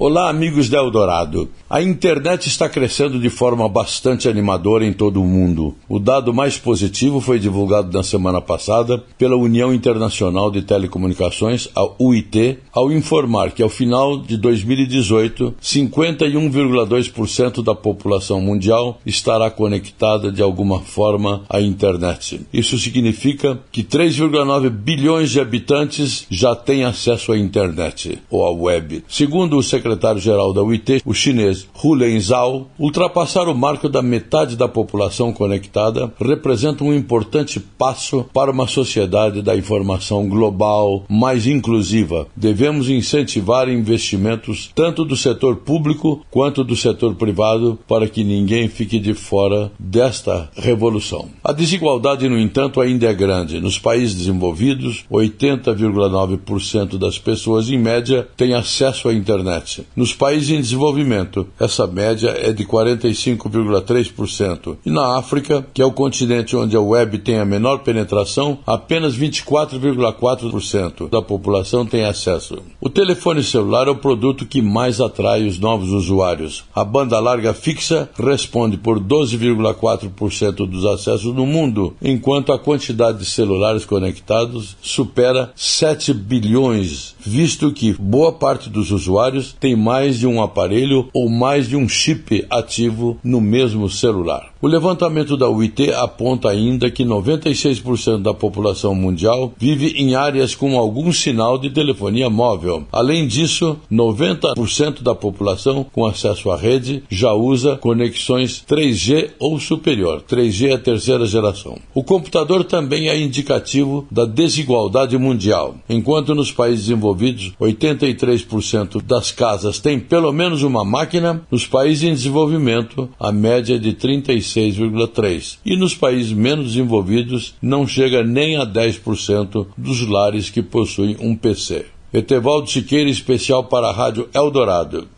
Olá, amigos da Eldorado. A internet está crescendo de forma bastante animadora em todo o mundo. O dado mais positivo foi divulgado na semana passada pela União Internacional de Telecomunicações, a UIT, ao informar que ao final de 2018, 51,2% da população mundial estará conectada de alguma forma à internet. Isso significa que 3,9 bilhões de habitantes já têm acesso à internet ou à web. Segundo o secretário-geral da UIT, o chinês Hu Lenzhao, ultrapassar o marco da metade da população conectada representa um importante passo para uma sociedade da informação global mais inclusiva. Devemos incentivar investimentos tanto do setor público quanto do setor privado para que ninguém fique de fora desta revolução. A desigualdade, no entanto, ainda é grande. Nos países desenvolvidos, 80,9% das pessoas, em média, têm acesso à internet. Nos países em desenvolvimento, essa média é de 45,3%. E na África, que é o continente onde a web tem a menor penetração, apenas 24,4% da população tem acesso. O telefone celular é o produto que mais atrai os novos usuários. A banda larga fixa responde por 12,4% dos acessos no mundo, enquanto a quantidade de celulares conectados supera 7 bilhões, visto que boa parte dos usuários tem mais de um aparelho ou mais de um chip ativo no mesmo celular. O levantamento da UIT aponta ainda que 96% da população mundial vive em áreas com algum sinal de telefonia móvel. Além disso, 90% da população com acesso à rede já usa conexões 3G ou superior. 3G é a terceira geração. O computador também é indicativo da desigualdade mundial. Enquanto nos países desenvolvidos 83% das casas têm pelo menos uma máquina, nos países em desenvolvimento a média é de 35 6,3%. E nos países menos desenvolvidos não chega nem a 10% dos lares que possuem um PC. Etevaldo Siqueira, especial para a Rádio Eldorado.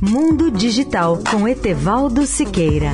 Mundo Digital com Etevaldo Siqueira.